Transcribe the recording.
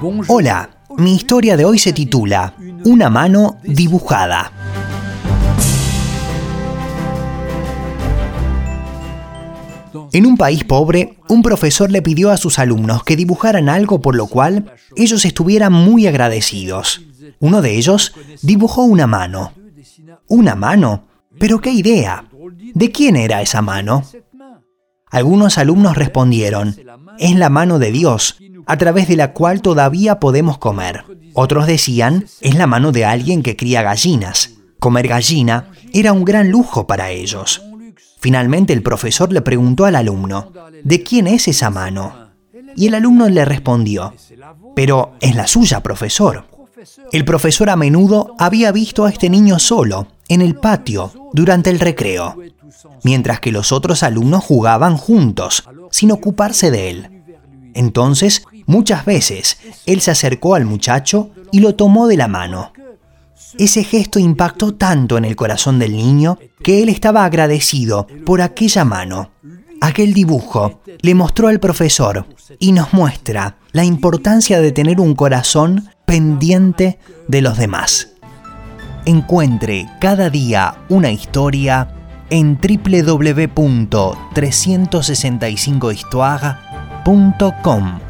Hola, mi historia de hoy se titula Una mano dibujada. En un país pobre, un profesor le pidió a sus alumnos que dibujaran algo por lo cual ellos estuvieran muy agradecidos. Uno de ellos dibujó una mano. ¿Una mano? ¿Pero qué idea? ¿De quién era esa mano? Algunos alumnos respondieron, es la mano de Dios, a través de la cual todavía podemos comer. Otros decían, es la mano de alguien que cría gallinas. Comer gallina era un gran lujo para ellos. Finalmente el profesor le preguntó al alumno, ¿de quién es esa mano? Y el alumno le respondió, pero es la suya, profesor. El profesor a menudo había visto a este niño solo, en el patio, durante el recreo, mientras que los otros alumnos jugaban juntos, sin ocuparse de él. Entonces, muchas veces, él se acercó al muchacho y lo tomó de la mano. Ese gesto impactó tanto en el corazón del niño que él estaba agradecido por aquella mano. Aquel dibujo le mostró al profesor y nos muestra la importancia de tener un corazón pendiente de los demás. Encuentre cada día una historia en www.365histoire.com.